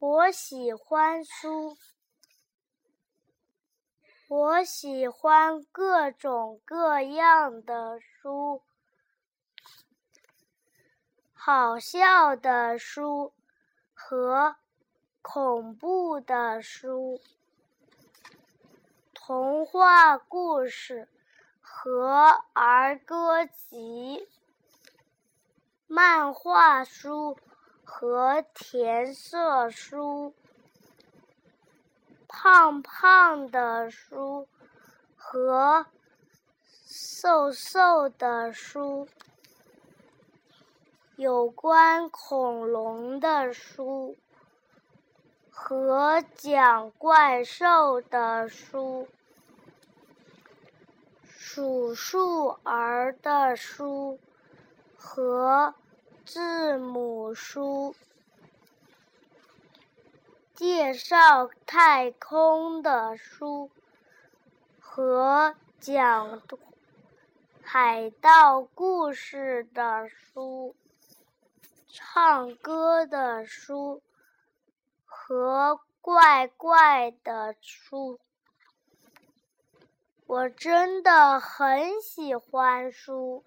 我喜欢书，我喜欢各种各样的书，好笑的书和恐怖的书，童话故事和儿歌集，漫画书。和填色书，胖胖的书和瘦瘦的书，有关恐龙的书和讲怪兽的书，数数儿的书和。字母书，介绍太空的书和讲海盗故事的书，唱歌的书和怪怪的书，我真的很喜欢书。